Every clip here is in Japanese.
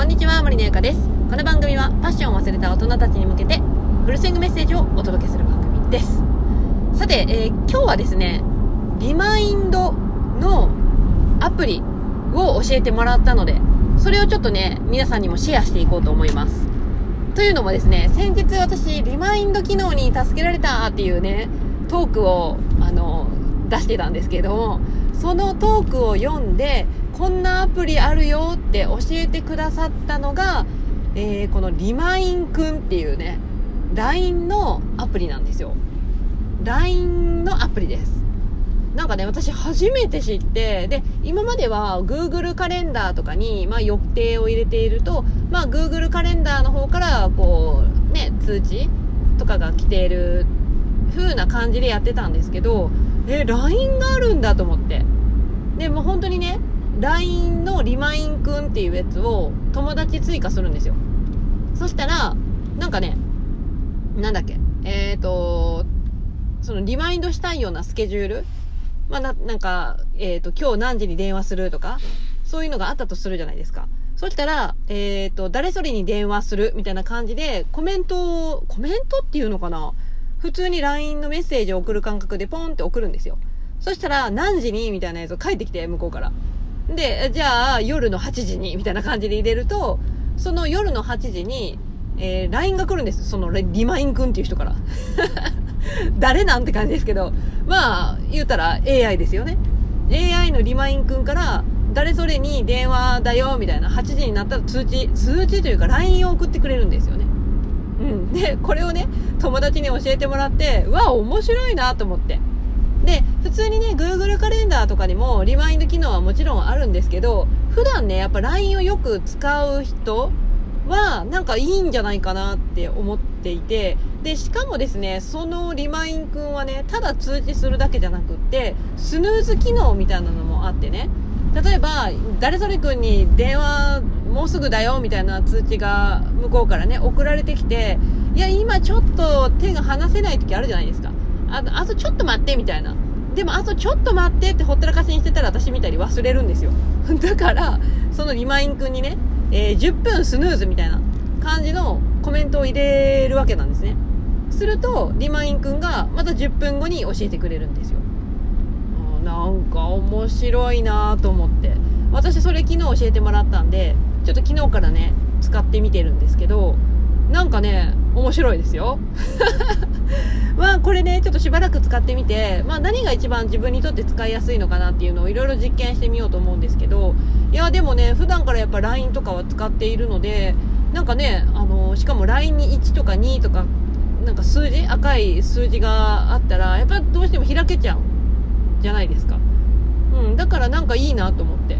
こんにちは、森のゆかです。この番組はパッションを忘れた大人たちに向けて、フルスイングメッセージをお届けする番組です。さて、えー今日はですね、リマインドのアプリを教えてもらったので、それをちょっとね、皆さんにもシェアしていこうと思います。というのもですね、先日私、リマインド機能に助けられたっていうね、トークを、あの、出してたんですけれども、そのトークを読んで、こんなアプリあるよって教えてくださったのが、えーこのリマインくんっていうね、LINE のアプリなんですよ。LINE のアプリです。なんかね、私初めて知って、で、今までは Google カレンダーとかに、まあ予定を入れていると、まあ Google カレンダーの方から、こう、ね、通知とかが来ている風な感じでやってたんですけど、え、LINE があるんだと思って。で、も本当にね、LINE のリマインくんっていうやつを友達追加するんですよ。そしたら、なんかね、なんだっけ、えーと、そのリマインドしたいようなスケジュールまあ、な、なんか、えっ、と、今日何時に電話するとか、そういうのがあったとするじゃないですか。そしたら、えっ、と、誰それに電話するみたいな感じで、コメントを、コメントっていうのかな？普通に LINE のメッセージを送る感覚でポンって送るんですよ。そしたら、何時に？みたいなやつを返ってきて、向こうから。で、じゃあ、夜の8時に、みたいな感じで入れると、その夜の8時に、えー LINE が来るんです。その、リマインくんっていう人から。誰なんて感じですけど、まあ、言うたら AI ですよね。AI のリマインくんから、誰それに電話だよ、みたいな、8時になったら通知、通知というか LINE を送ってくれるんですよね。うん。で、これをね、友達に教えてもらって、うわ、面白いなと思って。で、普通にね、Google カレンダーとかにもリマインド機能はもちろんあるんですけど、普段ね、やっぱ LINE をよく使う人は、なんかいいんじゃないかなって思っていて、で、しかもですね、そのリマインくんはね、ただ通知するだけじゃなくって、スヌーズ機能みたいなのもあってね、例えば、誰それくんに電話もうすぐだよみたいな通知が向こうからね、送られてきて、いや、今ちょっと手が離せない時あるじゃないですか。ああとちょっと待ってみたいな。でも、あとちょっと待ってってほったらかしにしてたら私みたいに忘れるんですよ。だから、そのリマインくんにね、えー10分スヌーズみたいな感じのコメントを入れるわけなんですね。すると、リマインくんがまた10分後に教えてくれるんですよ。なんか面白いなと思って。私それ昨日教えてもらったんで、ちょっと昨日からね、使ってみてるんですけど、なんかね、面白いですよ。まあこれね、ちょっとしばらく使ってみて、まあ何が一番自分にとって使いやすいのかなっていうのをいろいろ実験してみようと思うんですけど、いやでもね、普段からやっぱ LINE とかは使っているので、なんかね、あの、しかも LINE に1とか2とか、なんか数字赤い数字があったら、やっぱどうしても開けちゃうじゃないですか。うん、だからなんかいいなと思って。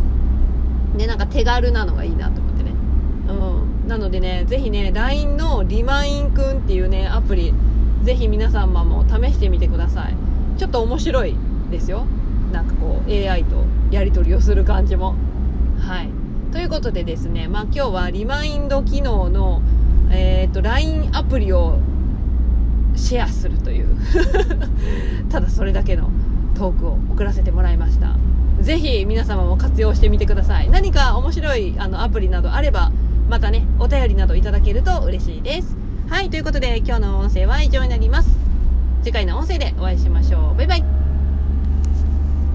で、なんか手軽なのがいいなと思ってね。うん。なのでね、ぜひね、LINE のリマインくんっていうね、アプリ、ぜひ皆様も試してみてください。ちょっと面白いですよ。なんかこう、AI とやり取りをする感じも。はい。ということでですね、まあ今日はリマインド機能の、えっ、と、LINE アプリをシェアするという、ただそれだけのトークを送らせてもらいました。ぜひ皆様も活用してみてください。何か面白いあのアプリなどあれば、またね、お便りなどいただけると嬉しいです。はい、ということで今日の音声は以上になります。次回の音声でお会いしましょう。バイバイ。